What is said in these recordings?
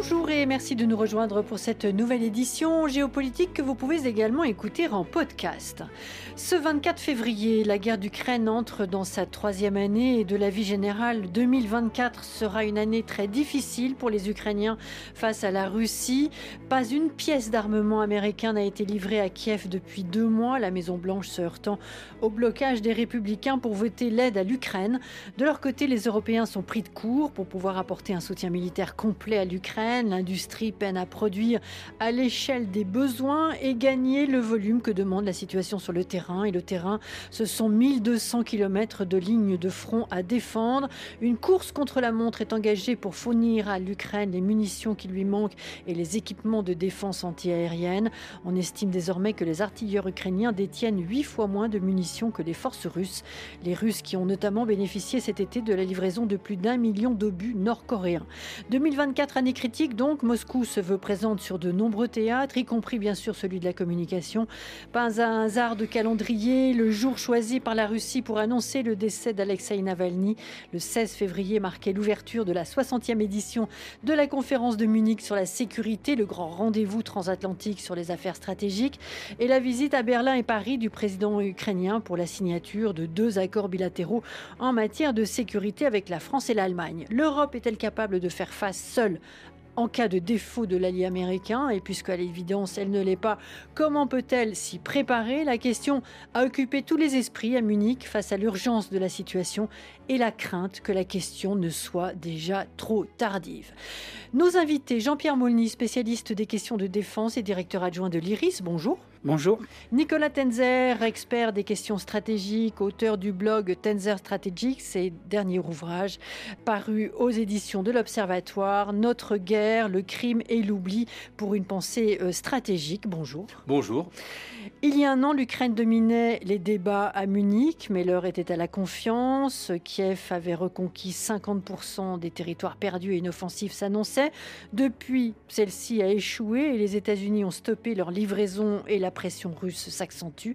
Bonjour et merci de nous rejoindre pour cette nouvelle édition géopolitique que vous pouvez également écouter en podcast. Ce 24 février, la guerre d'Ukraine entre dans sa troisième année et de la vie générale 2024 sera une année très difficile pour les Ukrainiens face à la Russie. Pas une pièce d'armement américain n'a été livrée à Kiev depuis deux mois, la Maison-Blanche se heurtant au blocage des républicains pour voter l'aide à l'Ukraine. De leur côté, les Européens sont pris de court pour pouvoir apporter un soutien militaire complet à l'Ukraine L'industrie peine à produire à l'échelle des besoins et gagner le volume que demande la situation sur le terrain. Et le terrain, ce sont 1200 km de lignes de front à défendre. Une course contre la montre est engagée pour fournir à l'Ukraine les munitions qui lui manquent et les équipements de défense antiaérienne. On estime désormais que les artilleurs ukrainiens détiennent 8 fois moins de munitions que les forces russes. Les Russes qui ont notamment bénéficié cet été de la livraison de plus d'un million d'obus nord-coréens. 2024 année critique donc, Moscou se veut présente sur de nombreux théâtres, y compris bien sûr celui de la communication. Pas un hasard de calendrier, le jour choisi par la Russie pour annoncer le décès d'Alexei Navalny. Le 16 février marquait l'ouverture de la 60e édition de la conférence de Munich sur la sécurité, le grand rendez-vous transatlantique sur les affaires stratégiques, et la visite à Berlin et Paris du président ukrainien pour la signature de deux accords bilatéraux en matière de sécurité avec la France et l'Allemagne. L'Europe est-elle capable de faire face seule en cas de défaut de l'allié américain, et puisqu'à l'évidence elle ne l'est pas, comment peut-elle s'y préparer? La question a occupé tous les esprits à Munich face à l'urgence de la situation et la crainte que la question ne soit déjà trop tardive. Nos invités, Jean-Pierre Molny, spécialiste des questions de défense et directeur adjoint de l'IRIS, bonjour. Bonjour. Nicolas Tenzer, expert des questions stratégiques, auteur du blog Tenzer Strategic, ses derniers ouvrages parus aux éditions de l'Observatoire, Notre guerre, le crime et l'oubli pour une pensée euh, stratégique. Bonjour. Bonjour. Il y a un an, l'Ukraine dominait les débats à Munich, mais l'heure était à la confiance. Kiev avait reconquis 50% des territoires perdus et une offensive s'annonçait. Depuis, celle-ci a échoué et les États-Unis ont stoppé leur livraison et la pression russe s'accentue.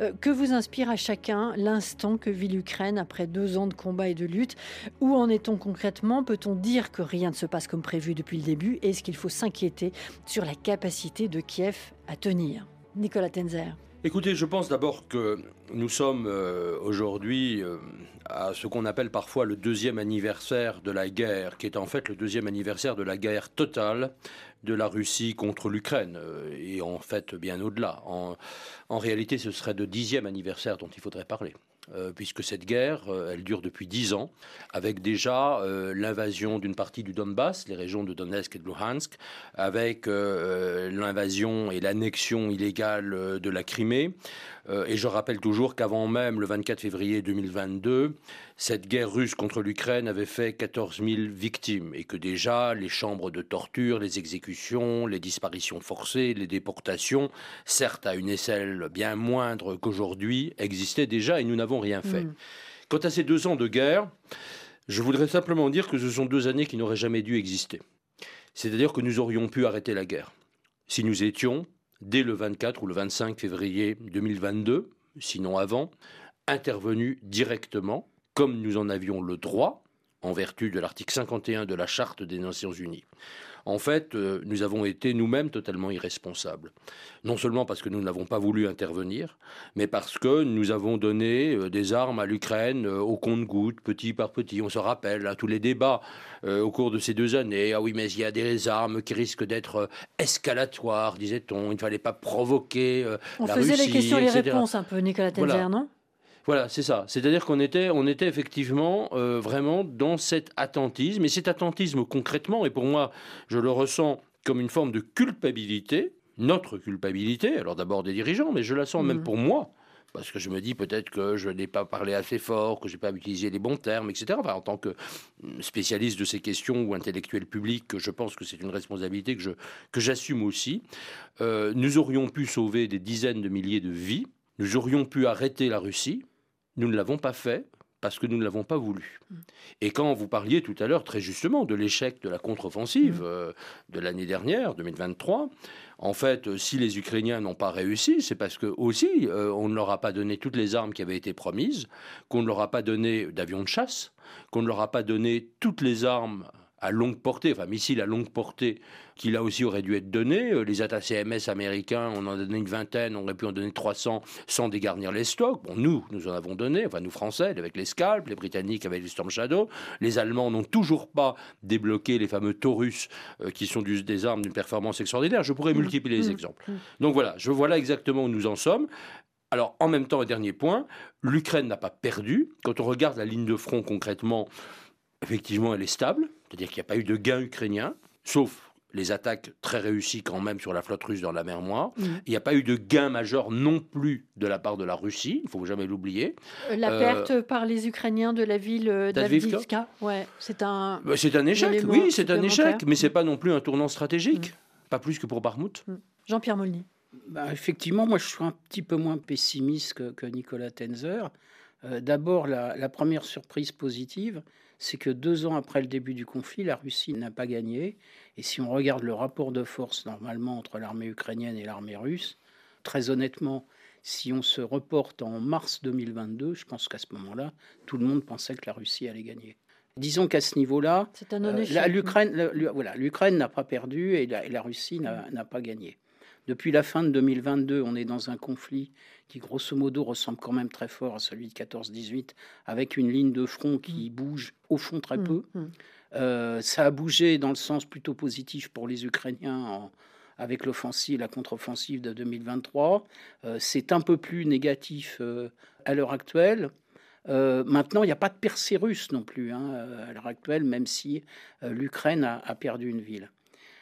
Euh, que vous inspire à chacun l'instant que vit l'Ukraine après deux ans de combat et de lutte? Où en est-on concrètement? Peut-on dire que rien ne se passe comme prévu depuis le début? Est-ce qu'il faut s'inquiéter sur la capacité de Kiev à tenir? Nicolas Tenzer. Écoutez, je pense d'abord que nous sommes euh, aujourd'hui euh, à ce qu'on appelle parfois le deuxième anniversaire de la guerre, qui est en fait le deuxième anniversaire de la guerre totale de la Russie contre l'Ukraine, euh, et en fait bien au-delà. En, en réalité, ce serait le dixième anniversaire dont il faudrait parler. Euh, puisque cette guerre, euh, elle dure depuis dix ans, avec déjà euh, l'invasion d'une partie du Donbass, les régions de Donetsk et de Luhansk, avec l'invasion et l'annexion illégale de la Crimée. Et je rappelle toujours qu'avant même le 24 février 2022, cette guerre russe contre l'Ukraine avait fait 14 000 victimes et que déjà les chambres de torture, les exécutions, les disparitions forcées, les déportations, certes à une échelle bien moindre qu'aujourd'hui, existaient déjà et nous n'avons rien fait. Mm. Quant à ces deux ans de guerre, je voudrais simplement dire que ce sont deux années qui n'auraient jamais dû exister. C'est-à-dire que nous aurions pu arrêter la guerre si nous étions, dès le 24 ou le 25 février 2022, sinon avant, intervenus directement, comme nous en avions le droit, en vertu de l'article 51 de la Charte des Nations Unies. En fait, euh, nous avons été nous-mêmes totalement irresponsables. Non seulement parce que nous n'avons pas voulu intervenir, mais parce que nous avons donné euh, des armes à l'Ukraine euh, au compte-gouttes, petit par petit. On se rappelle à hein, tous les débats au cours de ces deux années. Ah oui, mais il y a des armes qui risquent d'être escalatoires, disait-on. Il ne fallait pas provoquer On la faisait les questions et les réponses un peu, Nicolas Tenzer, non? Voilà, c'est ça. C'est-à-dire qu'on était, on était effectivement euh, vraiment dans cet attentisme. Et cet attentisme, concrètement, et pour moi, je le ressens comme une forme de culpabilité, notre culpabilité, alors d'abord des dirigeants, mais je la sens même mmh. pour moi. Parce que je me dis peut-être que je n'ai pas parlé assez fort, que je n'ai pas utilisé les bons termes, etc. Enfin, en tant que spécialiste de ces questions ou intellectuel public, je pense que c'est une responsabilité que, je, que j'assume aussi. Euh, nous aurions pu sauver des dizaines de milliers de vies. Nous aurions pu arrêter la Russie. Nous ne l'avons pas fait parce que nous ne l'avons pas voulu. Mm. Et quand vous parliez tout à l'heure très justement de l'échec de la contre-offensive mm. euh, de l'année dernière, 2023, en fait, euh, si les Ukrainiens n'ont pas réussi, c'est parce que aussi euh, on ne leur a pas donné toutes les armes qui avaient été promises, qu'on ne leur a pas donné d'avions de chasse, qu'on ne leur a pas donné toutes les armes à longue portée, enfin missiles à longue portée, qui là aussi auraient dû être donnés. Euh, les attaques CMS américains, on en a donné une vingtaine, on aurait pu en donner 300 sans dégarnir les stocks. Bon, nous, nous en avons donné, enfin nous Français, avec les Scalp, les Britanniques avec les Storm Shadow. Les Allemands n'ont toujours pas débloqué les fameux Taurus, euh, qui sont des armes d'une performance extraordinaire. Je pourrais mmh. multiplier les mmh. exemples. Mmh. Donc voilà, je vois là exactement où nous en sommes. Alors, en même temps, un dernier point, l'Ukraine n'a pas perdu. Quand on regarde la ligne de front concrètement, effectivement, elle est stable. C'est-à-dire qu'il n'y a pas eu de gain ukrainien, sauf les attaques très réussies quand même sur la flotte russe dans la mer Noire. Mm. Il n'y a pas eu de gain majeur non plus de la part de la Russie, il ne faut jamais l'oublier. Euh, la euh, perte par les Ukrainiens de la ville euh, d'Avdivka, ouais, c'est un... Bah, c'est un échec, oui, c'est un échec, mais ce n'est pas non plus un tournant stratégique, mm. pas plus que pour Barmouth. Mm. Jean-Pierre Molny. Bah, effectivement, moi je suis un petit peu moins pessimiste que, Nicolas Tenzer. D'abord, la, première surprise positive, c'est que deux ans après le début du conflit, la Russie n'a pas gagné. Et si on regarde le rapport de force normalement entre l'armée ukrainienne et l'armée russe, très honnêtement, si on se reporte en mars 2022, je pense qu'à ce moment-là, tout le monde pensait que la Russie allait gagner. Disons qu'à ce niveau-là, euh, l'Ukraine voilà, n'a pas perdu et la Russie n'a pas gagné. Depuis la fin de 2022, on est dans un conflit qui, grosso modo, ressemble quand même très fort à celui de 14-18, avec une ligne de front qui mm. bouge au fond très mm, peu. Mm. Euh, ça a bougé dans le sens plutôt positif pour les Ukrainiens avec l'offensive, la contre-offensive de 2023. Euh, c'est un peu plus négatif euh, à l'heure actuelle. maintenant, il n'y a pas de percée russe non plus hein, à l'heure actuelle, même si l'Ukraine a, perdu une ville.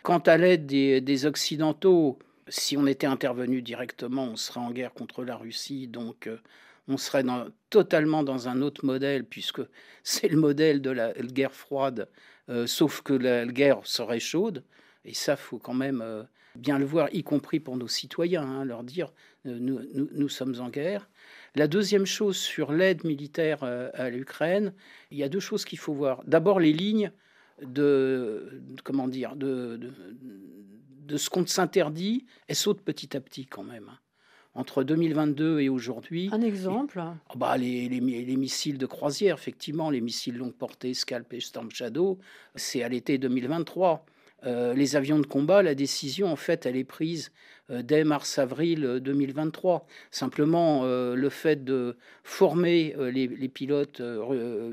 Quant à l'aide des Occidentaux, si on était intervenu directement, on serait en guerre contre la Russie, donc euh, on serait totalement dans un autre modèle, puisque c'est le modèle de la guerre froide, euh, sauf que la, guerre serait chaude, et ça, faut quand même euh, bien le voir, y compris pour nos citoyens, hein, leur dire nous, sommes en guerre. La deuxième chose sur l'aide militaire à l'Ukraine, il y a deux choses qu'il faut voir. D'abord, les lignes de, comment dire, de ce qu'on s'interdit, elle saute petit à petit quand même. Entre 2022 et aujourd'hui. Un exemple oh bah, les, les, missiles de croisière, effectivement, les missiles longue portée, Scalp et Storm Shadow, c'est à l'été 2023. Euh, les avions de combat, la décision, en fait, elle est prise euh, dès mars-avril 2023. Euh, Simplement, le fait de former les, pilotes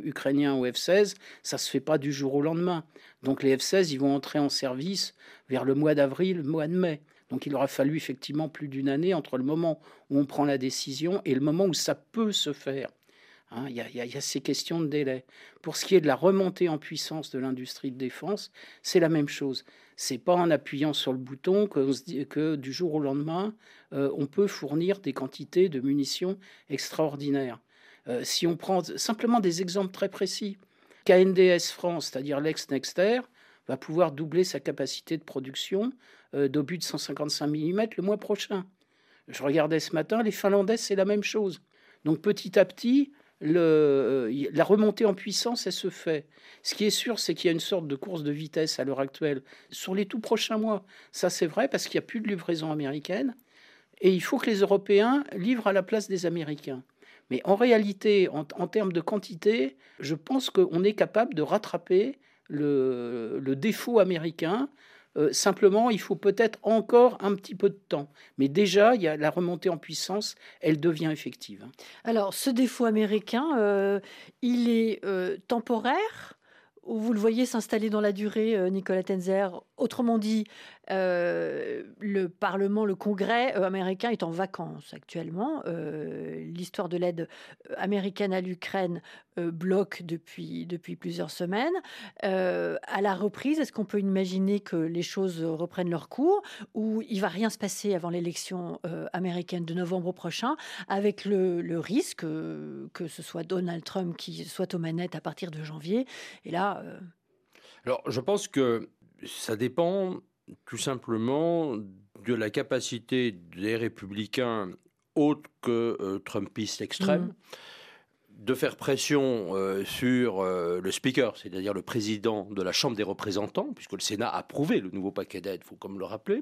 ukrainiens au F-16, ça se fait pas du jour au lendemain. Donc les F-16, ils vont entrer en service vers le mois d'avril, mois de mai. Donc il aura fallu effectivement plus d'une année entre le moment où on prend la décision et le moment où ça peut se faire. Hein, il, y a, ces questions de délai. Pour ce qui est de la remontée en puissance de l'industrie de défense, c'est la même chose. C'est pas en appuyant sur le bouton que, du jour au lendemain, euh, on peut fournir des quantités de munitions extraordinaires. Euh, si on prend simplement des exemples très précis, KNDS France, c'est-à-dire l'ex-Nexter, va pouvoir doubler sa capacité de production euh, d'obus de 155 mm le mois prochain. Je regardais ce matin, les Finlandais, c'est la même chose. Donc petit à petit, le, la remontée en puissance, elle se fait. Ce qui est sûr, c'est qu'il y a une sorte de course de vitesse à l'heure actuelle sur les tout prochains mois. Ça, c'est vrai parce qu'il n'y a plus de livraison américaine et il faut que les Européens livrent à la place des Américains. Mais en réalité, en, termes de quantité, je pense qu'on est capable de rattraper le défaut américain euh, simplement, il faut peut-être encore un petit peu de temps. Mais déjà, il y a la remontée en puissance, elle devient effective. Alors, ce défaut américain, euh, il est euh, temporaire ou vous le voyez s'installer dans la durée, Nicolas Tenzer? Autrement dit, euh, le Parlement, le Congrès euh, américain est en vacances actuellement. Euh, l'histoire de l'aide américaine à l'Ukraine bloque depuis, depuis plusieurs semaines. à la reprise, est-ce qu'on peut imaginer que les choses reprennent leur cours ou il va rien se passer avant l'élection américaine de novembre prochain, avec le risque que ce soit Donald Trump qui soit aux manettes à partir de janvier? Et là. Alors, je pense que ça dépend tout simplement de la capacité des républicains autres que euh, trumpistes extrêmes de faire pression sur le speaker, c'est-à-dire le président de la Chambre des représentants, puisque le Sénat a approuvé le nouveau paquet d'aide, il faut comme le rappeler,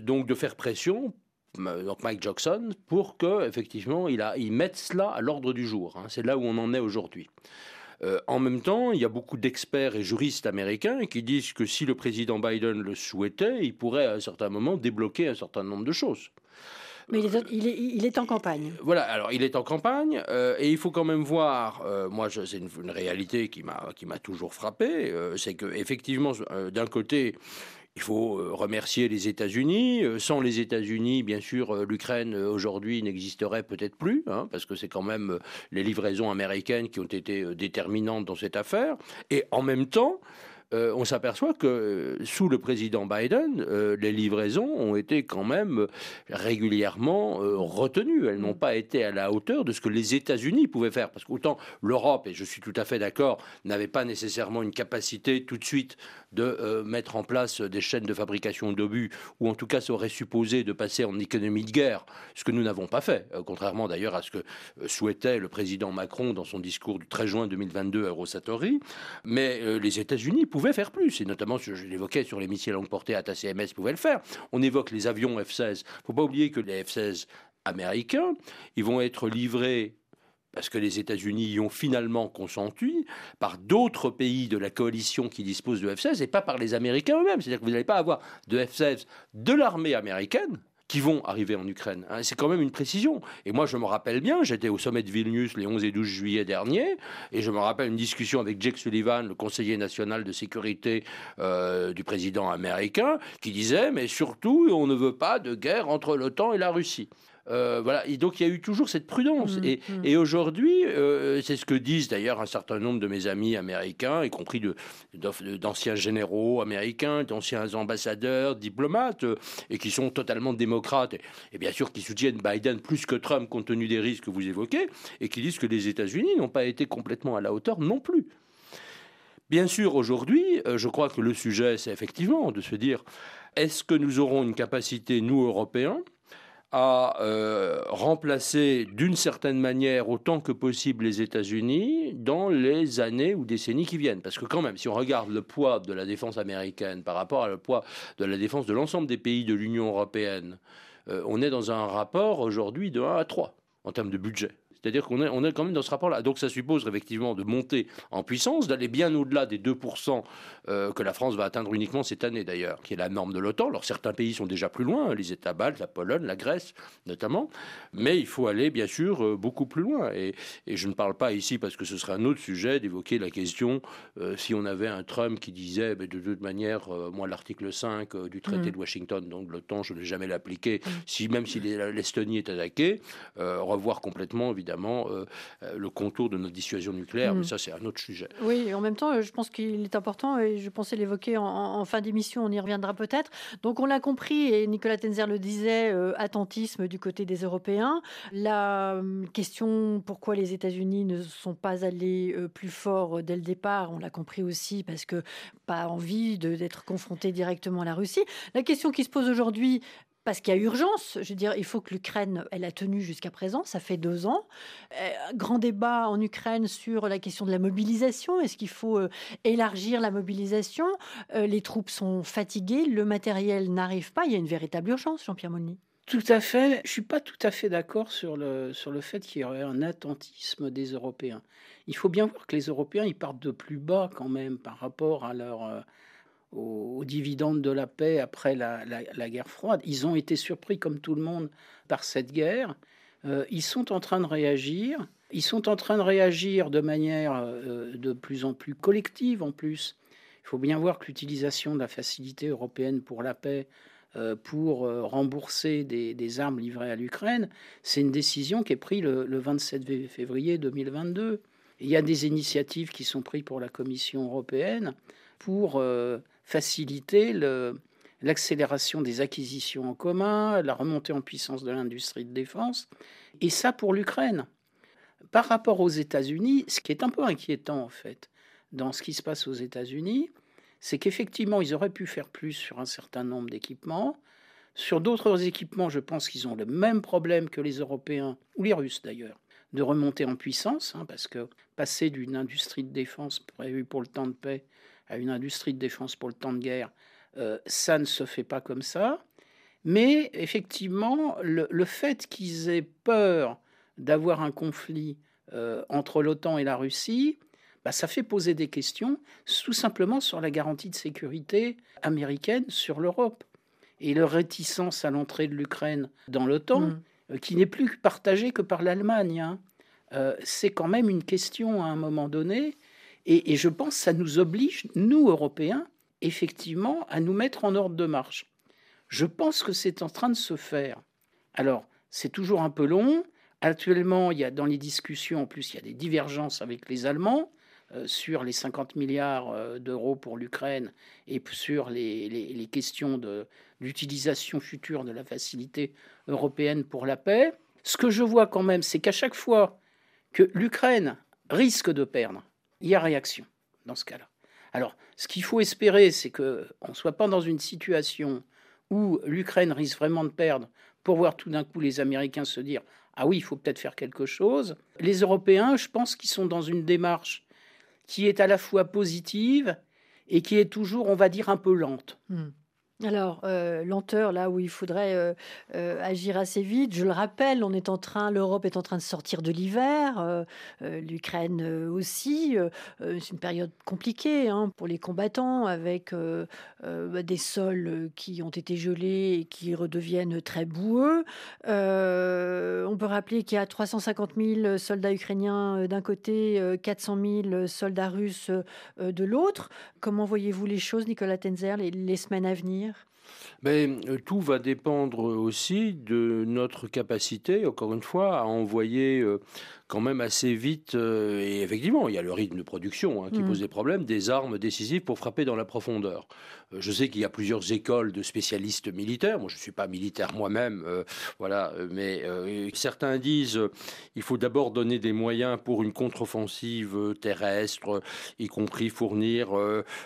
donc de faire pression donc Mike Jackson, pour que effectivement il, a, il mette cela à l'ordre du jour. Hein. C'est là où on en est aujourd'hui. Euh, en même temps, il y a beaucoup d'experts et juristes américains qui disent que si le président Biden le souhaitait, il pourrait à un certain moment débloquer un certain nombre de choses. Mais il est, en campagne. Voilà, alors il est en campagne euh, et il faut quand même voir, euh, moi c'est une, une, réalité qui m'a toujours frappé, c'est que effectivement d'un côté il faut euh, remercier les États-Unis. Euh, sans les États-Unis, bien sûr, euh, l'Ukraine aujourd'hui n'existerait peut-être plus, hein, parce que c'est quand même les livraisons américaines qui ont été déterminantes dans cette affaire. Et en même temps, on s'aperçoit que sous le président Biden, les livraisons ont été quand même régulièrement retenues. Elles n'ont pas été à la hauteur de ce que les États-Unis pouvaient faire. Parce qu'autant l'Europe, et je suis tout à fait d'accord, n'avait pas nécessairement une capacité tout de suite de mettre en place des chaînes de fabrication d'obus, ou en tout cas ça aurait supposé de passer en économie de guerre, ce que nous n'avons pas fait, contrairement d'ailleurs à ce que souhaitait le président Macron dans son discours du 13 juin 2022 à Rosatori. Mais les États-Unis pouvaient faire plus, et notamment, je l'évoquais, sur les missiles longue portée, ATACMS pouvaient le faire. On évoque les avions F-16. Il ne faut pas oublier que les F-16 américains, ils vont être livrés parce que les États-Unis y ont finalement consenti, par d'autres pays de la coalition qui disposent de F-16 et pas par les Américains eux-mêmes. C'est-à-dire que vous n'allez pas avoir de F-16 de l'armée américaine qui vont arriver en Ukraine. Hein. C'est quand même une précision. Et moi, je me rappelle bien, j'étais au sommet de Vilnius les 11 et 12 juillet dernier, et je me rappelle une discussion avec Jake Sullivan, le conseiller national de sécurité euh, du président américain, qui disait, mais surtout, on ne veut pas de guerre entre l'OTAN et la Russie. Euh, voilà. Et donc il y a eu toujours cette prudence. Mmh, et, mmh. et aujourd'hui, euh, c'est ce que disent d'ailleurs un certain nombre de mes amis américains, y compris d'anciens généraux américains, d'anciens ambassadeurs, diplomates, euh, et qui sont totalement démocrates, et, bien sûr qui soutiennent Biden plus que Trump compte tenu des risques que vous évoquez, et qui disent que les États-Unis n'ont pas été complètement à la hauteur non plus. Bien sûr, aujourd'hui, je crois que le sujet, c'est effectivement de se dire, est-ce que nous aurons une capacité, nous, Européens, à euh, remplacer d'une certaine manière autant que possible les États-Unis dans les années ou décennies qui viennent. Parce que quand même, si on regarde le poids de la défense américaine par rapport au poids de la défense de l'ensemble des pays de l'Union européenne, euh, on est dans un rapport aujourd'hui de 1 à 3 en termes de budget. C'est-à-dire qu'on est, on est quand même dans ce rapport-là. Donc ça suppose effectivement de monter en puissance, d'aller bien au-delà des 2% euh, que la France va atteindre uniquement cette année d'ailleurs, qui est la norme de l'OTAN. Alors certains pays sont déjà plus loin, les États baltes, la Pologne, la Grèce notamment, mais il faut aller bien sûr euh, beaucoup plus loin. Et, je ne parle pas ici parce que ce serait un autre sujet d'évoquer la question euh, si on avait un Trump qui disait de toute manière, moi l'article 5 du traité mmh. de Washington, donc l'OTAN, je ne vais jamais l'appliquer, mmh. si, même si l'Estonie est attaquée, revoir complètement évidemment euh, euh, le contour de notre dissuasion nucléaire. Mais mm. ça, c'est un autre sujet. Oui, et en même temps, euh, je pense qu'il est important, et je pensais l'évoquer en, fin d'émission, on y reviendra peut-être. Donc, on l'a compris, et Nicolas Tenzer le disait, attentisme du côté des Européens. La question pourquoi les États-Unis ne sont pas allés plus fort dès le départ, on l'a compris aussi parce que pas envie d'être confronté directement à la Russie. La question qui se pose aujourd'hui, parce qu'il y a urgence. Je veux dire, il faut que l'Ukraine, elle a tenu jusqu'à présent, ça fait deux ans. Euh, grand débat en Ukraine sur la question de la mobilisation. Est-ce qu'il faut euh, élargir la mobilisation? Euh, Les troupes sont fatiguées, le matériel n'arrive pas. Il y a une véritable urgence, Jean-Pierre Monny. Tout à fait. Je suis pas tout à fait d'accord sur le, sur le fait qu'il y aurait un attentisme des Européens. Il faut bien voir que les Européens, ils partent de plus bas quand même par rapport à leur aux, dividendes de la paix après la, guerre froide. Ils ont été surpris, comme tout le monde, par cette guerre. Euh, ils sont en train de réagir. Ils sont en train de réagir de manière euh, de plus en plus collective en plus. Il faut bien voir que l'utilisation de la facilité européenne pour la paix euh, pour rembourser des, armes livrées à l'Ukraine, c'est une décision qui est prise le 27 février 2022. Il y a des initiatives qui sont prises pour la Commission européenne pour faciliter l'accélération des acquisitions en commun, la remontée en puissance de l'industrie de défense, et ça pour l'Ukraine. Par rapport aux États-Unis, ce qui est un peu inquiétant en fait dans ce qui se passe aux États-Unis, c'est qu'effectivement ils auraient pu faire plus sur un certain nombre d'équipements. Sur d'autres équipements, je pense qu'ils ont le même problème que les Européens, ou les Russes d'ailleurs, de remonter en puissance, hein, parce que passer d'une industrie de défense prévue pour le temps de paix à une industrie de défense pour le temps de guerre, euh, ça ne se fait pas comme ça. Mais effectivement, le, fait qu'ils aient peur d'avoir un conflit euh, entre l'OTAN et la Russie, bah, ça fait poser des questions tout simplement sur la garantie de sécurité américaine sur l'Europe. Et leur réticence à l'entrée de l'Ukraine dans l'OTAN, mm. euh, qui n'est plus partagée que par l'Allemagne, hein, c'est quand même une question à un moment donné. Et, je pense que ça nous oblige, nous, Européens, effectivement, à nous mettre en ordre de marche. Je pense que c'est en train de se faire. Alors, c'est toujours un peu long. Actuellement, il y a dans les discussions, en plus, il y a des divergences avec les Allemands. Euh, sur les 50 milliards euh, d'euros pour l'Ukraine et sur les, questions d'utilisation future de la facilité européenne pour la paix. Ce que je vois quand même, c'est qu'à chaque fois que l'Ukraine risque de perdre, il y a réaction dans ce cas-là. Alors, ce qu'il faut espérer, c'est qu'on ne soit pas dans une situation où l'Ukraine risque vraiment de perdre pour voir tout d'un coup les Américains se dire Ah oui, il faut peut-être faire quelque chose. Les Européens, je pense qu'ils sont dans une démarche qui est à la fois positive et qui est toujours, on va dire, un peu lente. Hmm. Alors, euh, lenteur, là où il faudrait euh, euh, agir assez vite. Je le rappelle, l'Europe est en train de sortir de l'hiver, l'Ukraine aussi. c'est une période compliquée hein, pour les combattants, avec des sols qui ont été gelés et qui redeviennent très boueux. on peut rappeler qu'il y a 350 000 soldats ukrainiens d'un côté, 400 000 soldats russes de l'autre. Comment voyez-vous les choses, Nicolas Tenzer, les semaines à venir? Mais euh, tout va dépendre aussi de notre capacité, encore une fois, à envoyer euh, quand même assez vite, euh, et effectivement, il y a le rythme de production hein, qui mm. pose des problèmes, des armes décisives pour frapper dans la profondeur. Euh, je sais qu'il y a plusieurs écoles de spécialistes militaires. Moi, je ne suis pas militaire moi-même, euh, voilà, mais certains disent il faut d'abord donner des moyens pour une contre-offensive terrestre, y compris fournir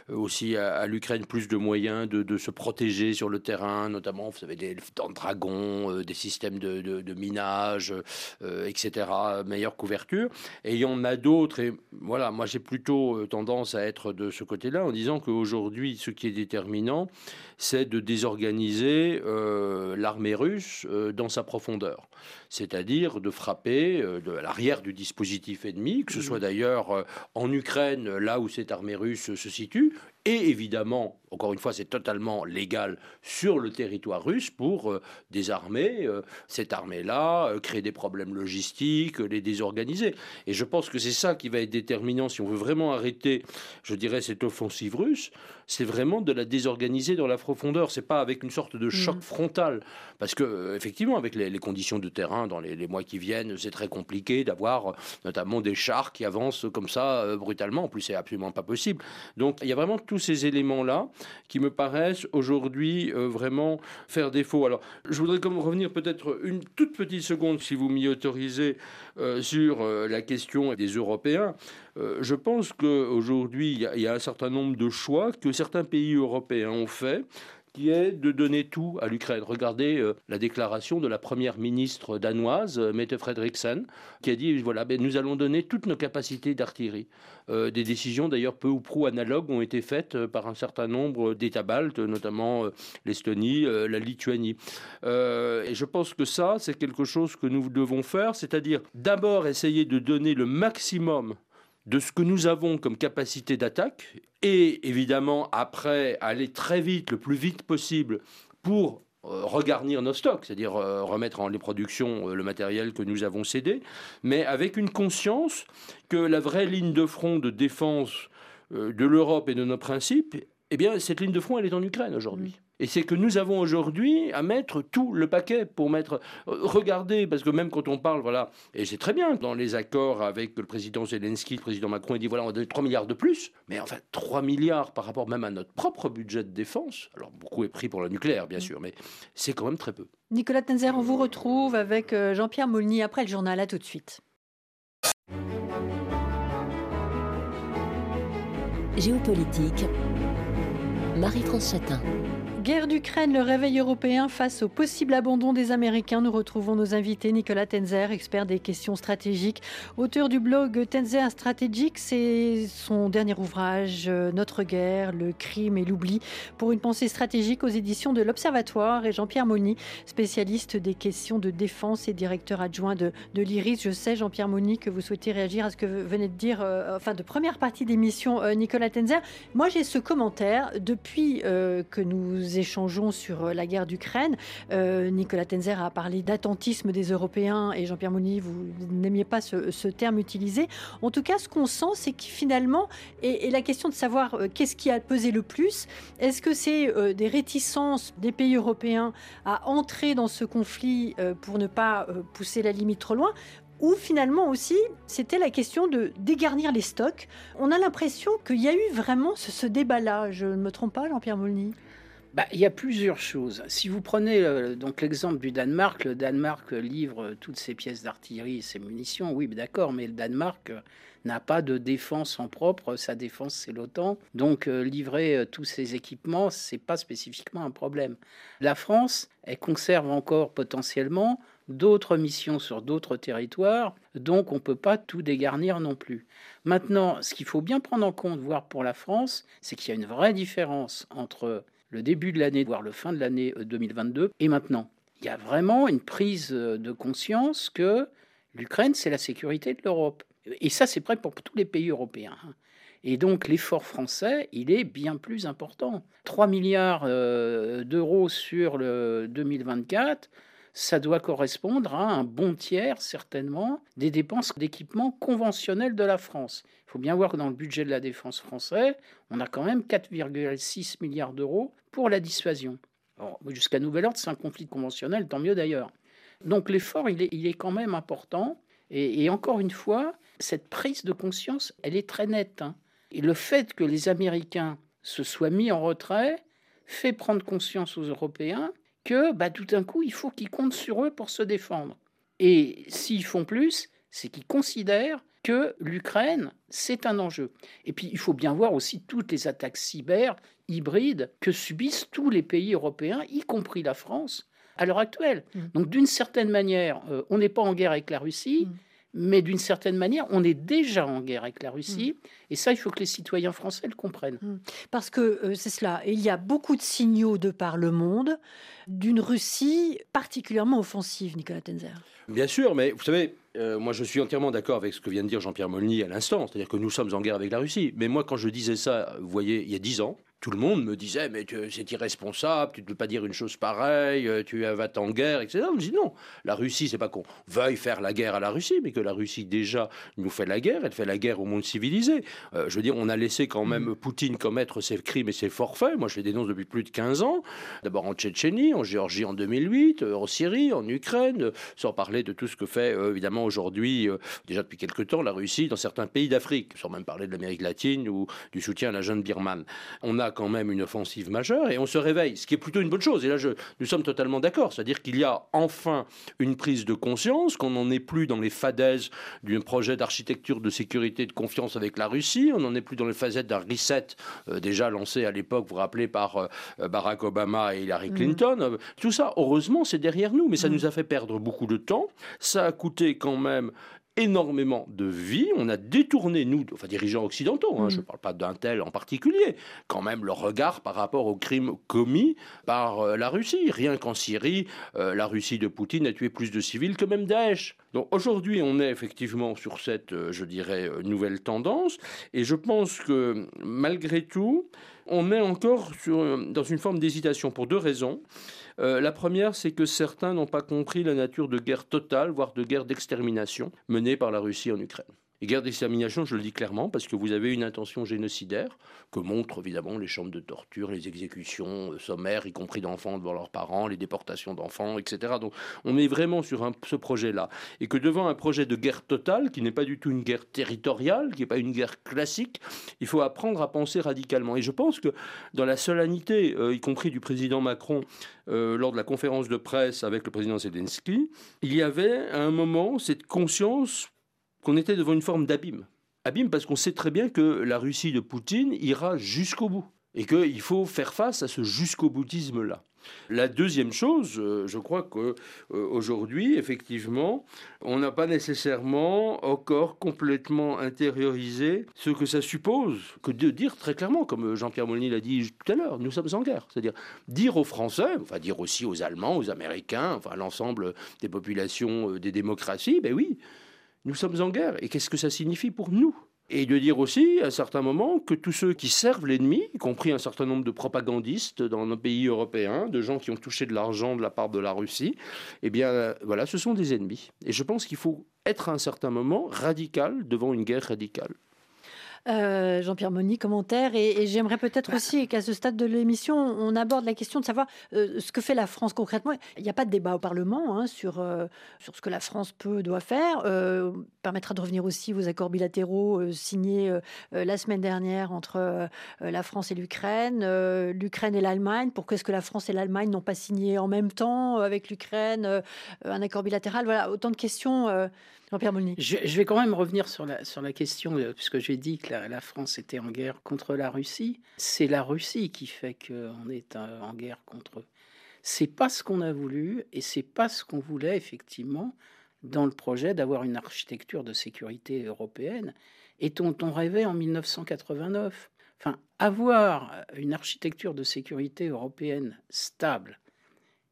aussi à, l'Ukraine plus de moyens de, se protéger sur le terrain, notamment, vous savez, des dragons, des systèmes de, de minage, etc., couverture. Et il y en a d'autres. Et voilà, moi j'ai plutôt euh, tendance à être de ce côté-là en disant qu'aujourd'hui, ce qui est déterminant, c'est de désorganiser euh, l'armée russe euh, dans sa profondeur. C'est-à-dire de frapper de l'arrière du dispositif ennemi, que ce soit d'ailleurs en Ukraine, là où cette armée russe se situe, et évidemment, encore une fois, c'est totalement légal sur le territoire russe pour euh, désarmer euh, cette armée-là, euh, créer des problèmes logistiques, les désorganiser. Et je pense que c'est ça qui va être déterminant si on veut vraiment arrêter, je dirais, cette offensive russe, c'est vraiment de la désorganiser dans la profondeur. C'est pas avec une sorte de choc mmh. frontal, parce que effectivement, avec les, conditions de terrain dans les, mois qui viennent, c'est très compliqué d'avoir notamment des chars qui avancent comme ça brutalement. En plus, c'est absolument pas possible. Donc, il y a vraiment tous ces éléments-là qui me paraissent aujourd'hui euh, vraiment faire défaut. Alors, je voudrais comme revenir peut-être une toute petite seconde, si vous m'y autorisez, euh, sur euh, la question des Européens. Je pense qu'aujourd'hui, il y, a un certain nombre de choix que certains pays européens ont fait qui est de donner tout à l'Ukraine. Regardez euh, la déclaration de la première ministre danoise, euh, Mette Frederiksen, qui a dit voilà, ben, nous allons donner toutes nos capacités d'artillerie. Euh, des décisions d'ailleurs peu ou prou analogues ont été faites par un certain nombre d'États baltes, notamment l'Estonie, la Lituanie. et je pense que ça, c'est quelque chose que nous devons faire, c'est-à-dire d'abord essayer de donner le maximum de ce que nous avons comme capacité d'attaque et évidemment après aller très vite, le plus vite possible pour euh, regarnir nos stocks, c'est-à-dire euh, remettre en les productions euh, le matériel que nous avons cédé, mais avec une conscience que la vraie ligne de front de défense de l'Europe et de nos principes, eh bien cette ligne de front, elle est en Ukraine aujourd'hui. Et c'est que nous avons aujourd'hui à mettre tout le paquet pour mettre. Regardez, parce que même quand on parle, voilà, et c'est très bien, dans les accords avec le président Zelensky, le président Macron, il dit voilà, on donne 3 milliards de plus, mais enfin 3 milliards par rapport même à notre propre budget de défense. Alors beaucoup est pris pour le nucléaire, bien sûr, mais c'est quand même très peu. Nicolas Tenzer, on vous retrouve avec euh, Jean-Pierre Moulny après le journal. À tout de suite. Géopolitique, Marie-France Chatin. Guerre d'Ukraine, le réveil européen face au possible abandon des Américains. Nous retrouvons nos invités Nicolas Tenzer, expert des questions stratégiques, auteur du blog Tenzer Stratégique. C'est son dernier ouvrage, euh, Notre guerre, le crime et l'oubli, pour une pensée stratégique aux éditions de l'Observatoire. Et Jean-Pierre Moni, spécialiste des questions de défense et directeur adjoint de, l'IRIS. Je sais, Jean-Pierre Moni, que vous souhaitez réagir à ce que venez de dire, euh, enfin de première partie d'émission, euh, Nicolas Tenzer. Moi, j'ai ce commentaire depuis que nous échangeons sur euh, la guerre d'Ukraine. Euh, Nicolas Tenzer a parlé d'attentisme des Européens et Jean-Pierre Mouni, vous n'aimiez pas ce, terme utilisé. En tout cas, ce qu'on sent, c'est que finalement, et, la question de savoir euh, qu'est-ce qui a pesé le plus, est-ce que c'est des réticences des pays européens à entrer dans ce conflit pour ne pas pousser la limite trop loin ou finalement aussi, c'était la question de dégarnir les stocks. On a l'impression qu'il y a eu vraiment ce, débat-là. Je ne me trompe pas, Jean-Pierre Molny bah, il y a plusieurs choses. Si vous prenez euh, donc l'exemple du Danemark, le Danemark livre toutes ses pièces d'artillerie et ses munitions, oui, d'accord, mais le Danemark euh, n'a pas de défense en propre, sa défense c'est l'OTAN. Donc euh, livrer tous ses équipements, c'est pas spécifiquement un problème. La France, elle conserve encore potentiellement d'autres missions sur d'autres territoires, donc on ne peut pas tout dégarnir non plus. Maintenant, ce qu'il faut bien prendre en compte, voire pour la France, c'est qu'il y a une vraie différence entre le début de l'année, voire le fin de l'année 2022, euh, et maintenant. Il y a vraiment une prise euh, de conscience que l'Ukraine, c'est la sécurité de l'Europe. Et ça, c'est vrai pour tous les pays européens. Hein. Et donc l'effort français, il est bien plus important. 3 milliards euh, d'euros sur le 2024, ça doit correspondre à un bon tiers, certainement, des dépenses d'équipement conventionnels de la France. Il faut bien voir que dans le budget de la défense français, on a quand même 4,6 milliards d'euros pour la dissuasion. Jusqu'à nouvel ordre, c'est un conflit conventionnel, tant mieux d'ailleurs. Donc l'effort, il est, quand même important. Et, encore une fois, cette prise de conscience, elle est très nette. Hein. Et le fait que les Américains se soient mis en retrait fait prendre conscience aux Européens que bah, tout d'un coup, il faut qu'ils comptent sur eux pour se défendre. Et s'ils font plus, c'est qu'ils considèrent que l'Ukraine, c'est un enjeu. Et puis, il faut bien voir aussi toutes les attaques cyber hybrides que subissent tous les pays européens, y compris la France, à l'heure actuelle. Mmh. Donc, d'une certaine manière, euh, on n'est pas en guerre avec la Russie. Mmh mais d'une certaine manière, on est déjà en guerre avec la Russie. Mm. Et ça, il faut que les citoyens français le comprennent. Mm. Parce que euh, c'est cela. Il y a beaucoup de signaux de par le monde d'une Russie particulièrement offensive, Nicolas Tenzer. Bien sûr, mais vous savez, euh, moi je suis entièrement d'accord avec ce que vient de dire Jean-Pierre Molny à l'instant, c'est-à-dire que nous sommes en guerre avec la Russie. Mais moi, quand je disais ça, vous voyez, il y a dix ans, tout le monde me disait mais c'est irresponsable, tu ne peux pas dire une chose pareille, euh, tu vas en guerre, etc. Je me dis non, la Russie, c'est pas qu'on veuille faire la guerre à la Russie, mais que la Russie déjà nous fait la guerre, elle fait la guerre au monde civilisé. Euh, je veux dire, on a laissé quand même mm. Poutine commettre ses crimes et ses forfaits. Moi, je les dénonce depuis plus de 15 ans. D'abord en Tchétchénie, en Géorgie en 2008, euh, en Syrie, en Ukraine, sans parler de tout ce que fait évidemment aujourd'hui, déjà depuis quelques temps, la Russie dans certains pays d'Afrique, sans même parler de l'Amérique latine ou du soutien à la jeune birmane. On a quand même une offensive majeure et on se réveille, ce qui est plutôt une bonne chose. Et là, je, nous sommes totalement d'accord. C'est-à-dire qu'il y a enfin une prise de conscience, qu'on n'en est plus dans les fadaises d'un projet d'architecture de sécurité et de confiance avec la Russie, on n'en est plus dans les phasettes d'un reset euh, déjà lancé à l'époque, vous vous rappelez, par euh, Barack Obama et Hillary mm. Clinton. Tout ça, heureusement, c'est derrière nous, mais ça mm. nous a fait perdre beaucoup de temps. Ça a coûté quand même énormément de vie. On a détourné, nous, enfin dirigeants occidentaux, hein, mm. je ne parle pas d'un tel en particulier, quand même le regard par rapport aux crimes commis par euh, la Russie. Rien qu'en Syrie, euh, la Russie de Poutine a tué plus de civils que même Daesh. Donc aujourd'hui, on est effectivement sur cette, euh, je dirais, nouvelle tendance. Et je pense que malgré tout, on est encore dans une forme d'hésitation pour deux raisons. Euh, la première, c'est que certains n'ont pas compris la nature de guerre totale, voire de guerre d'extermination menée par la Russie en Ukraine. Et guerre d'extermination, je le dis clairement, parce que vous avez une intention génocidaire, que montrent évidemment les chambres de torture, les exécutions euh, sommaires, y compris d'enfants devant leurs parents, les déportations d'enfants, etc. Donc on est vraiment sur ce projet-là. Et que devant un projet de guerre totale, qui n'est pas du tout une guerre territoriale, qui n'est pas une guerre classique, il faut apprendre à penser radicalement. Et je pense que dans la solennité, euh, y compris du président Macron, euh, lors de la conférence de presse avec le président Zelensky, il y avait à un moment cette conscience qu'on était devant une forme d'abîme. Abîme parce qu'on sait très bien que la Russie de Poutine ira jusqu'au bout. et qu'il faut faire face à ce jusqu'au boutisme-là. La deuxième chose, euh, je crois qu'aujourd'hui, euh, effectivement, on n'a pas nécessairement encore complètement intériorisé ce que ça suppose que de dire très clairement, comme Jean-Pierre Molny l'a dit tout à l'heure, nous sommes en guerre. C'est-à-dire dire aux Français, enfin dire aussi aux Allemands, aux Américains, enfin l'ensemble des populations euh, des démocraties, ben oui, nous sommes en guerre. Et qu'est-ce que ça signifie pour nous? Et de dire aussi, à un certain moment, que tous ceux qui servent l'ennemi, y compris un certain nombre de propagandistes dans nos pays européens, de gens qui ont touché de l'argent de la part de la Russie, eh bien, voilà, ce sont des ennemis. Et je pense qu'il faut être à un certain moment radical devant une guerre radicale. Euh, Jean-Pierre Moni, commentaire. Et, j'aimerais peut-être aussi qu'à ce stade de l'émission, on aborde la question de savoir euh, ce que fait la France concrètement. Il n'y a pas de débat au Parlement hein, sur, euh, sur ce que la France peut, doit faire. Permettra de revenir aussi aux accords bilatéraux signés la semaine dernière entre la France et l'Ukraine, l'Ukraine et l'Allemagne. Pourquoi est-ce que la France et l'Allemagne n'ont pas signé en même temps avec l'Ukraine un accord bilatéral? Voilà, autant de questions. Jean-Pierre Je, vais quand même revenir sur la, la question, euh, puisque j'ai dit que la, France était en guerre contre la Russie. C'est la Russie qui fait qu'on est euh, en guerre contre eux. C'est pas ce qu'on a voulu et c'est pas ce qu'on voulait effectivement dans le projet d'avoir une architecture de sécurité européenne et dont on rêvait en 1989. Enfin, avoir une architecture de sécurité européenne stable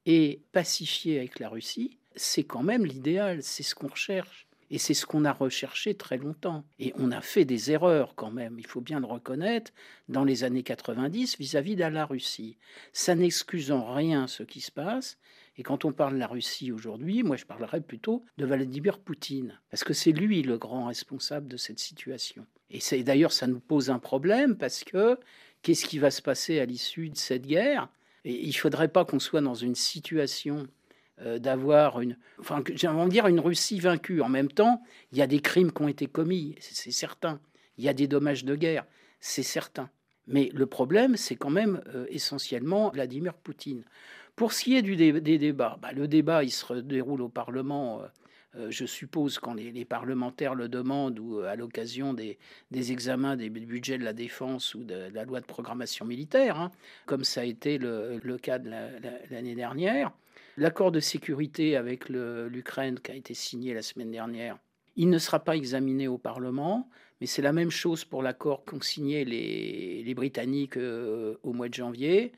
et pacifiée avec la Russie, c'est quand même l'idéal, c'est ce qu'on recherche. Et c'est ce qu'on a recherché très longtemps. Et on a fait des erreurs quand même, il faut bien le reconnaître, dans les années 90 vis-à-vis de la Russie. Ça n'excuse en rien ce qui se passe. Et quand on parle de la Russie aujourd'hui, moi je parlerais plutôt de Vladimir Poutine, parce que c'est lui le grand responsable de cette situation. Et d'ailleurs, ça nous pose un problème, parce que qu'est-ce qui va se passer à l'issue de cette guerre? Il ne faudrait pas qu'on soit dans une situation euh, d'avoir une, enfin, j'ai envie dire une Russie vaincue. En même temps, il y a des crimes qui ont été commis, c'est certain. Il y a des dommages de guerre, c'est certain. Mais le problème, c'est quand même euh, essentiellement Vladimir Poutine. Pour ce qui est du des débats, bah, le débat, il se déroule au Parlement. Euh, je suppose quand les, parlementaires le demandent ou à l'occasion des, examens des budgets de la défense ou de, la loi de programmation militaire, hein, comme ça a été le, cas l'année dernière. L'accord de sécurité avec l'Ukraine qui a été signé la semaine dernière, il ne sera pas examiné au Parlement, mais c'est la même chose pour l'accord qu'ont signé les, Britanniques euh, au mois de janvier.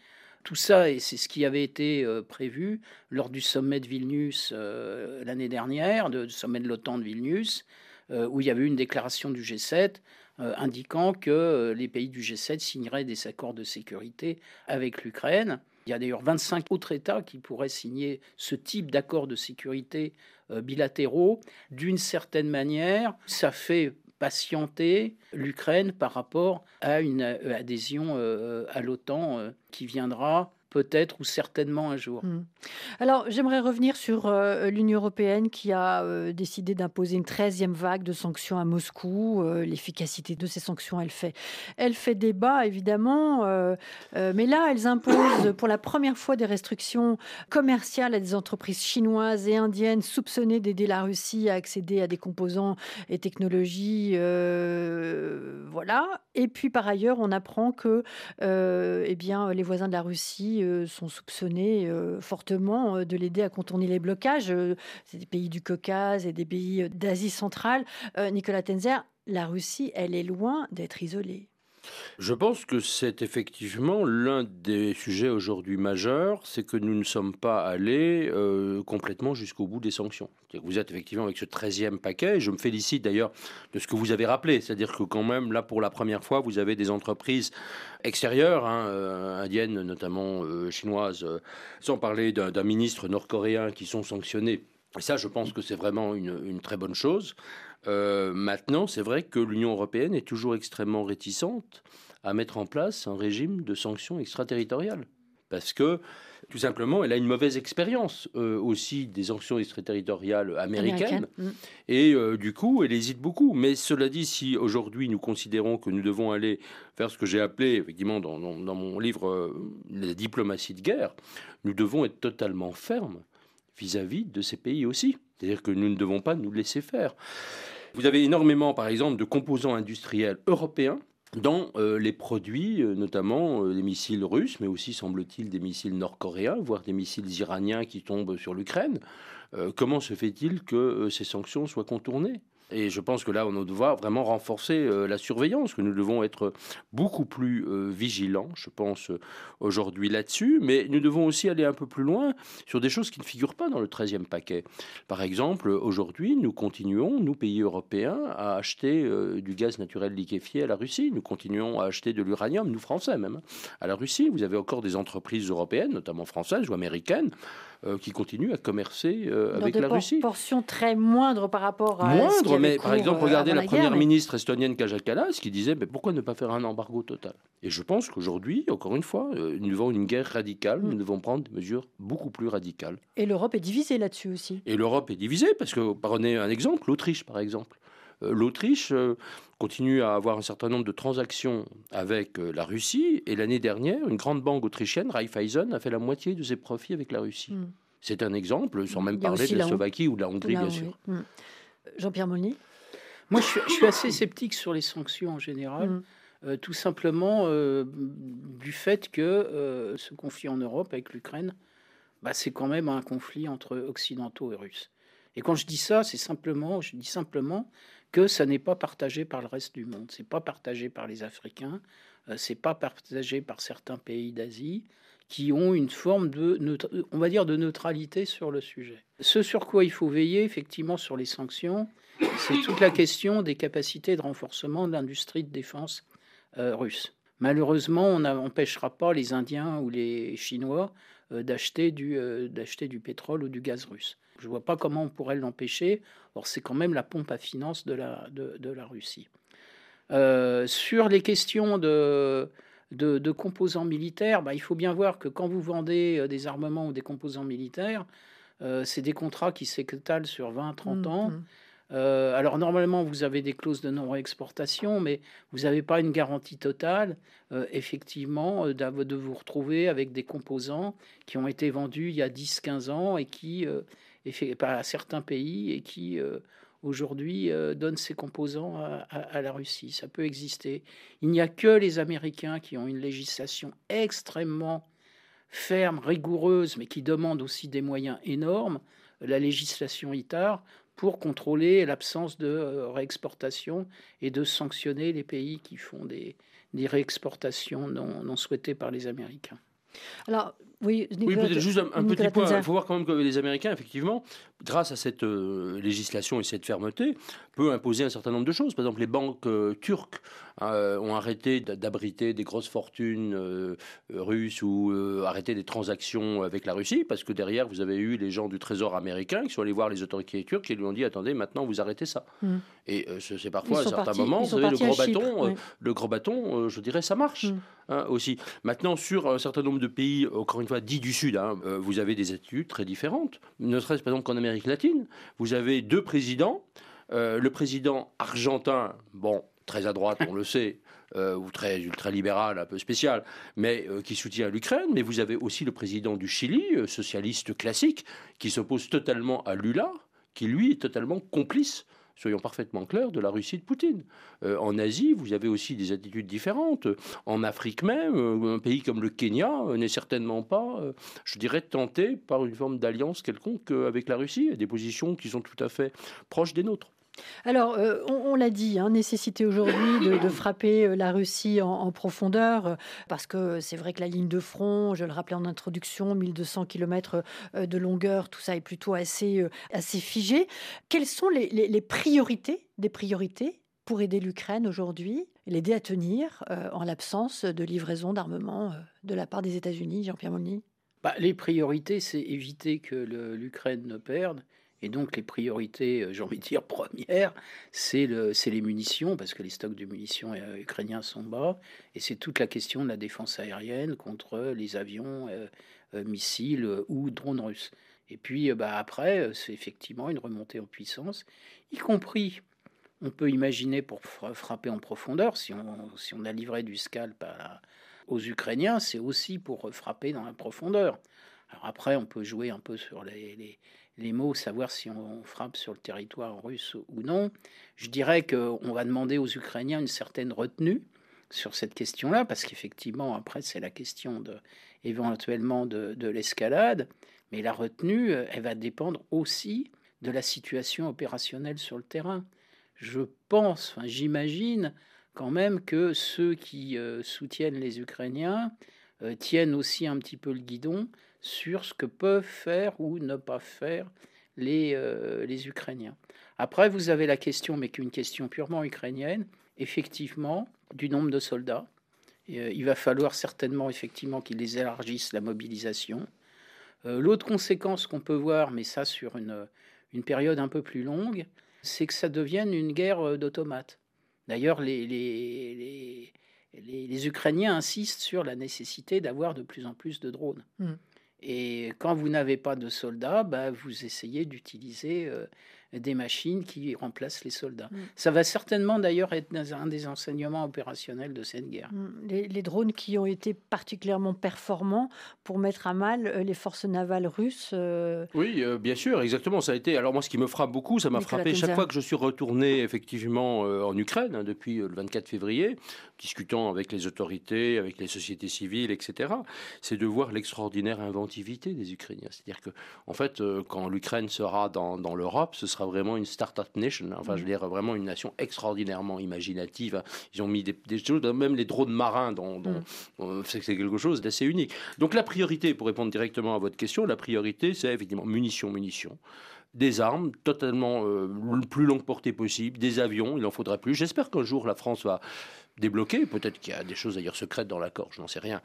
Tout ça, et c'est ce qui avait été euh, prévu lors du sommet de Vilnius euh, l'année dernière, du sommet de l'OTAN de Vilnius, où il y avait eu une déclaration du G7 indiquant que les pays du G7 signeraient des accords de sécurité avec l'Ukraine. Il y a d'ailleurs 25 autres États qui pourraient signer ce type d'accords de sécurité euh, bilatéraux. D'une certaine manière, ça fait patienter l'Ukraine par rapport à une euh, adhésion euh, à l'OTAN qui viendra peut-être ou certainement un jour. Hmm. Alors, j'aimerais revenir sur euh, l'Union européenne qui a euh, décidé d'imposer une 13e vague de sanctions à Moscou. Euh, l'efficacité de ces sanctions, elle fait, elle fait débat, évidemment. mais là, elles imposent pour la première fois des restrictions commerciales à des entreprises chinoises et indiennes soupçonnées d'aider la Russie à accéder à des composants et technologies. voilà. Et puis, par ailleurs, on apprend que eh bien, les voisins de la Russie euh, sont soupçonnés euh, fortement euh, de l'aider à contourner les blocages. C'est des pays du Caucase et des pays d'Asie centrale. Nicolas Tenzer, la Russie, elle est loin d'être isolée. Je pense que c'est effectivement l'un des sujets aujourd'hui majeurs, c'est que nous ne sommes pas allés euh, complètement jusqu'au bout des sanctions. Vous êtes effectivement avec ce 13e paquet, et je me félicite d'ailleurs de ce que vous avez rappelé, c'est-à-dire que quand même, là, pour la première fois, vous avez des entreprises extérieures, hein, euh, indiennes notamment, euh, chinoises, sans parler d'un ministre nord-coréen qui sont sanctionnés. Et ça, je pense que c'est vraiment une très bonne chose. Euh, maintenant, c'est vrai que l'Union européenne est toujours extrêmement réticente à mettre en place un régime de sanctions extraterritoriales. Parce que, tout simplement, elle a une mauvaise expérience euh, aussi des sanctions extraterritoriales américaines. Mm. Et euh, du coup, elle hésite beaucoup. Mais cela dit, si aujourd'hui nous considérons que nous devons aller vers ce que j'ai appelé, effectivement, dans, dans mon livre, la diplomatie de guerre, nous devons être totalement fermes vis-à-vis de ces pays aussi. C'est-à-dire que nous ne devons pas nous laisser faire. Vous avez énormément, par exemple, de composants industriels européens dans les produits, notamment les missiles russes, mais aussi, semble-t-il, des missiles nord-coréens, voire des missiles iraniens qui tombent sur l'Ukraine. comment se fait-il que ces sanctions soient contournées? Et je pense que là, on doit vraiment renforcer euh, la surveillance, que nous devons être beaucoup plus euh, vigilants, je pense, euh, aujourd'hui là-dessus. Mais nous devons aussi aller un peu plus loin sur des choses qui ne figurent pas dans le 13e paquet. Par exemple, aujourd'hui, nous continuons, nous, pays européens, à acheter du gaz naturel liquéfié à la Russie. Nous continuons à acheter de l'uranium, nous, Français même, à la Russie. Vous avez encore des entreprises européennes, notamment françaises ou américaines, qui continuent à commercer avec la Russie. Proportions très moindres par rapport à... Moindre, mais par exemple, regardez la, première ministre estonienne Kaja Kallas qui disait mais pourquoi ne pas faire un embargo total? Et je pense qu'aujourd'hui, encore une fois, euh, nous devons une guerre radicale, nous mm. devons prendre des mesures beaucoup plus radicales. Et l'Europe est divisée là-dessus aussi. Et l'Europe est divisée parce que, prenez un exemple, l'Autriche par exemple. Euh, L'Autriche euh, continue à avoir un certain nombre de transactions avec la Russie et l'année dernière, une grande banque autrichienne, Raiffeisen, a fait la moitié de ses profits avec la Russie. Mm. C'est un exemple, sans même parler de la, Slovaquie ou de la Hongrie, bien sûr. Mm. Jean-Pierre Monny Moi, je suis, assez sceptique sur les sanctions en général. Mm. Euh, tout simplement euh, du fait que euh, ce conflit en Europe avec l'Ukraine, bah, c'est quand même un conflit entre occidentaux et russes. Et quand je dis ça, c'est simplement, je dis simplement que ça n'est pas partagé par le reste du monde. C'est pas partagé par les Africains, c'est pas partagé par certains pays d'Asie qui ont une forme de, on va dire, de neutralité sur le sujet. Ce sur quoi il faut veiller, effectivement, sur les sanctions, c'est toute la question des capacités de renforcement de l'industrie de défense euh, russe. Malheureusement, on n'empêchera pas les Indiens ou les Chinois euh, d'acheter du, euh, d'acheter du pétrole ou du gaz russe. Je ne vois pas comment on pourrait l'empêcher. Or, c'est quand même la pompe à finances de la, de, de la Russie. sur les questions de, de, composants militaires, bah, il faut bien voir que quand vous vendez euh, des armements ou des composants militaires, euh, c'est des contrats qui s'étalent sur 20-30 mmh, ans. Euh, alors normalement, vous avez des clauses de non-exportation, mais vous n'avez pas une garantie totale, effectivement, de vous retrouver avec des composants qui ont été vendus il y a 10-15 ans et qui, à certains pays, et qui aujourd'hui euh, donne ses composants à, la Russie. Ça peut exister. Il n'y a que les Américains qui ont une législation extrêmement ferme, rigoureuse, mais qui demande aussi des moyens énormes, la législation ITAR, pour contrôler l'absence de euh, réexportation et de sanctionner les pays qui font des, réexportations non souhaitées par les Américains. Alors, oui, peut-être juste un, petit point. Il faut voir quand même que les Américains, effectivement, grâce à cette euh, législation et cette fermeté, peuvent imposer un certain nombre de choses. Par exemple, les banques euh, turques euh, ont arrêté d'abriter des grosses fortunes russes ou arrêté des transactions avec la Russie, parce que derrière, vous avez eu les gens du Trésor américain qui sont allés voir les autorités turques et lui ont dit attendez, maintenant vous arrêtez ça. Hmm. Et c'est parfois à certains moments, vous savez, le gros, bâton, le gros bâton, je dirais, ça marche hmm. hein, aussi. Maintenant, sur un certain nombre de pays, encore une dit du Sud, hein, vous avez des attitudes très différentes. Ne serait-ce par exemple qu'en Amérique latine, vous avez deux présidents. Euh, le président argentin, bon, très à droite, on le sait, euh, ou très ultra-libéral, un peu spécial, mais qui soutient l'Ukraine. Mais vous avez aussi le président du Chili, socialiste classique, qui s'oppose totalement à Lula, qui lui est totalement complice soyons parfaitement clairs, de la Russie de Poutine. Euh, en Asie, vous avez aussi des attitudes différentes. En Afrique même, euh, un pays comme le Kenya euh, n'est certainement pas, je dirais, tenté par une forme d'alliance quelconque avec la Russie, et des positions qui sont tout à fait proches des nôtres. Alors, euh, on, l'a dit, hein, nécessité aujourd'hui de, frapper euh, la Russie en, profondeur, euh, parce que c'est vrai que la ligne de front, je le rappelais en introduction, 1200 km de longueur, tout ça est plutôt assez, assez figé. Quelles sont les, priorités des priorités pour aider l'Ukraine aujourd'hui, l'aider à tenir en l'absence de livraison d'armement de la part des États-Unis, Jean-Pierre Molny? Bah, Les priorités, c'est éviter que l'Ukraine ne perde et donc les priorités, euh, j'ai envie de dire premières, c'est le, les munitions, parce que les stocks de munitions euh, ukrainiens sont bas, et c'est toute la question de la défense aérienne contre les avions, euh, missiles ou drones russes. Et puis bah, après, c'est effectivement une remontée en puissance, y compris, on peut imaginer pour frapper en profondeur, si on, si on a livré du scalp aux Ukrainiens, c'est aussi pour frapper dans la profondeur. Alors après, on peut jouer un peu sur les mots, savoir si on frappe sur le territoire russe ou non, je dirais qu'on va demander aux Ukrainiens une certaine retenue, sur cette question-là, parce qu'effectivement, après, c'est la question de, éventuellement de, de l'escalade, mais la retenue, elle va dépendre aussi de la situation opérationnelle sur le terrain. Je pense, enfin, j'imagine quand même que ceux qui euh, soutiennent les Ukrainiens euh, tiennent aussi un petit peu le guidon sur ce que peuvent faire ou ne pas faire les, euh, les Ukrainiens. Après, vous avez la question, mais qui est une question purement ukrainienne, effectivement, du nombre de soldats. il va falloir certainement effectivement qu'ils élargissent la mobilisation. L'autre conséquence qu'on peut voir, mais ça sur une, une période un peu plus longue, c'est que ça devienne une guerre euh, d'automates. D'ailleurs, les, les, les, Ukrainiens insistent sur la nécessité d'avoir de plus en plus de drones. Mmh. Et quand vous n'avez pas de soldats, bah, vous essayez d'utiliser euh, des machines qui remplacent les soldats. Mm. Ça va certainement d'ailleurs être un des enseignements opérationnels de cette guerre. Mm. Les, drones qui ont été particulièrement performants pour mettre à mal euh, les forces navales russes. Euh, oui, euh, bien sûr, exactement. Ça a été. Alors moi, ce qui me frappe beaucoup, ça m'a frappé chaque fois que je suis retourné effectivement en Ukraine hein, depuis le 24 février, discutant avec les autorités, avec les sociétés civiles, etc. C'est de voir l'extraordinaire inventivité des Ukrainiens. C'est-à-dire que, en fait, quand l'Ukraine sera dans, dans l'Europe, ce sera vraiment une start-up nation. Enfin, je veux dire, vraiment une nation extraordinairement imaginative. Ils ont mis des, choses, même les drones marins, dont, mm. c'est quelque chose d'assez unique. Donc la priorité, pour répondre directement à votre question, la priorité, c'est effectivement munitions, munitions des armes totalement euh, le plus longue portée possible, des avions, il en faudrait plus. J'espère qu'un jour la France va débloquer. Peut-être qu'il y a des choses d'ailleurs secrètes dans l'accord, je n'en sais rien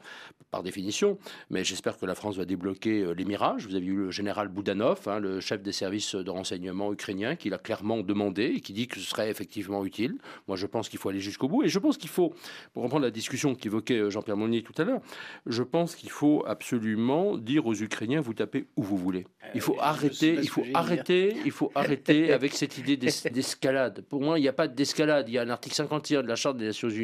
par définition, mais j'espère que la France va débloquer euh, les mirages. Vous avez eu le général Boudanov, hein, le chef des services de renseignement ukrainien, qui l'a clairement demandé et qui dit que ce serait effectivement utile. Moi, je pense qu'il faut aller jusqu'au bout et je pense qu'il faut, pour reprendre la discussion qu'évoquait euh, Jean-Pierre Monnier tout à l'heure, je pense qu'il faut absolument dire aux Ukrainiens vous tapez où vous voulez. Il faut euh, arrêter, il faut arrêter, il faut arrêter avec cette idée d'escalade. Pour moi, il n'y a pas d'escalade. Il y a un article 51 de la Charte des Nations Unies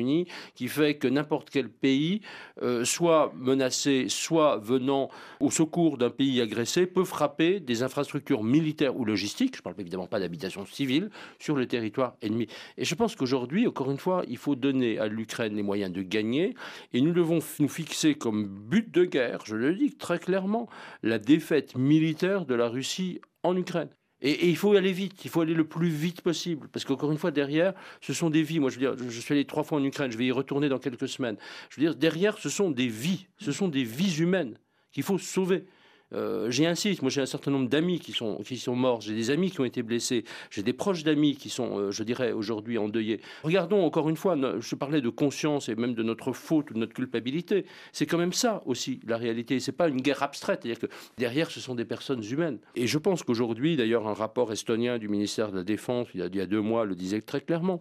qui fait que n'importe quel pays, euh, soit menacé, soit venant au secours d'un pays agressé, peut frapper des infrastructures militaires ou logistiques, je ne parle évidemment pas d'habitation civile, sur le territoire ennemi. Et je pense qu'aujourd'hui, encore une fois, il faut donner à l'Ukraine les moyens de gagner, et nous devons nous fixer comme but de guerre, je le dis très clairement, la défaite militaire de la Russie en Ukraine. Et, il faut aller vite, il faut aller le plus vite possible. Parce qu'encore une fois, derrière, ce sont des vies. Moi, je veux dire, je suis allé trois fois en Ukraine, je vais y retourner dans quelques semaines. Je veux dire, derrière, ce sont des vies, ce sont des vies humaines qu'il faut sauver. Euh, j'y insiste, moi j'ai un certain nombre d'amis qui sont, qui sont morts, j'ai des amis qui ont été blessés, j'ai des proches d'amis qui sont, euh, je dirais, aujourd'hui endeuillés. Regardons encore une fois, je parlais de conscience et même de notre faute ou de notre culpabilité. C'est quand même ça aussi la réalité. C'est pas une guerre abstraite, c'est-à-dire que derrière ce sont des personnes humaines. Et je pense qu'aujourd'hui, d'ailleurs, un rapport estonien du ministère de la Défense, il y a, il y a deux mois, le disait très clairement,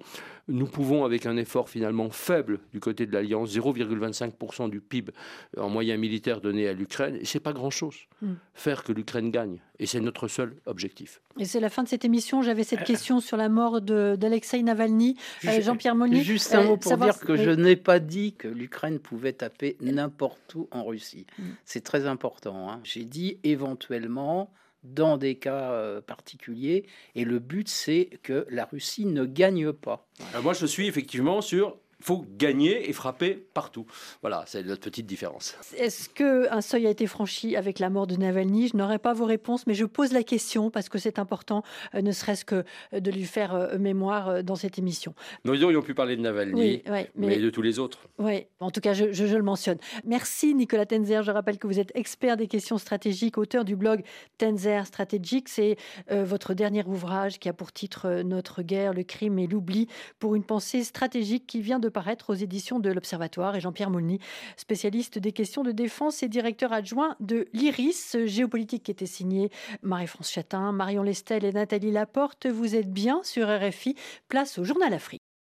nous pouvons, avec un effort finalement faible du côté de l'Alliance, 0,25% du PIB en moyens militaires donné à l'Ukraine, c'est pas grand-chose. Hmm. Faire que l'Ukraine gagne, et c'est notre seul objectif. Et c'est la fin de cette émission. J'avais cette euh, question sur la mort d'Alexei Navalny. Euh, Jean-Pierre Monnier. Juste un mot pour dire que je n'ai pas dit que l'Ukraine pouvait taper n'importe où en Russie. Hmm. C'est très important. Hein. J'ai dit éventuellement dans des cas euh, particuliers. Et le but, c'est que la Russie ne gagne pas. moi, je suis effectivement sur faut gagner et frapper partout. Voilà, c'est notre petite différence. Est-ce qu'un seuil a été franchi avec la mort de Navalny? Je n'aurai pas vos réponses, mais je pose la question parce que c'est important, euh, ne serait-ce que euh, de lui faire euh, mémoire dans cette émission. Nous aurions pu parler de Navalny, mais... de tous les autres. Oui, en tout cas, je, le mentionne. Merci Nicolas Tenzer. Je rappelle que vous êtes expert des questions stratégiques, auteur du blog Tenzer Stratégique. C'est votre dernier ouvrage qui a pour titre Notre guerre, le crime et l'oubli pour une pensée stratégique qui vient paraître aux éditions de l'Observatoire. Et Jean-Pierre Moulny, spécialiste des questions de défense et directeur adjoint de l'IRIS, géopolitique qui était signé Marie-France Chatin, Marion Lestel et Nathalie Laporte. Vous êtes bien sur RFI. Place au Journal Afrique.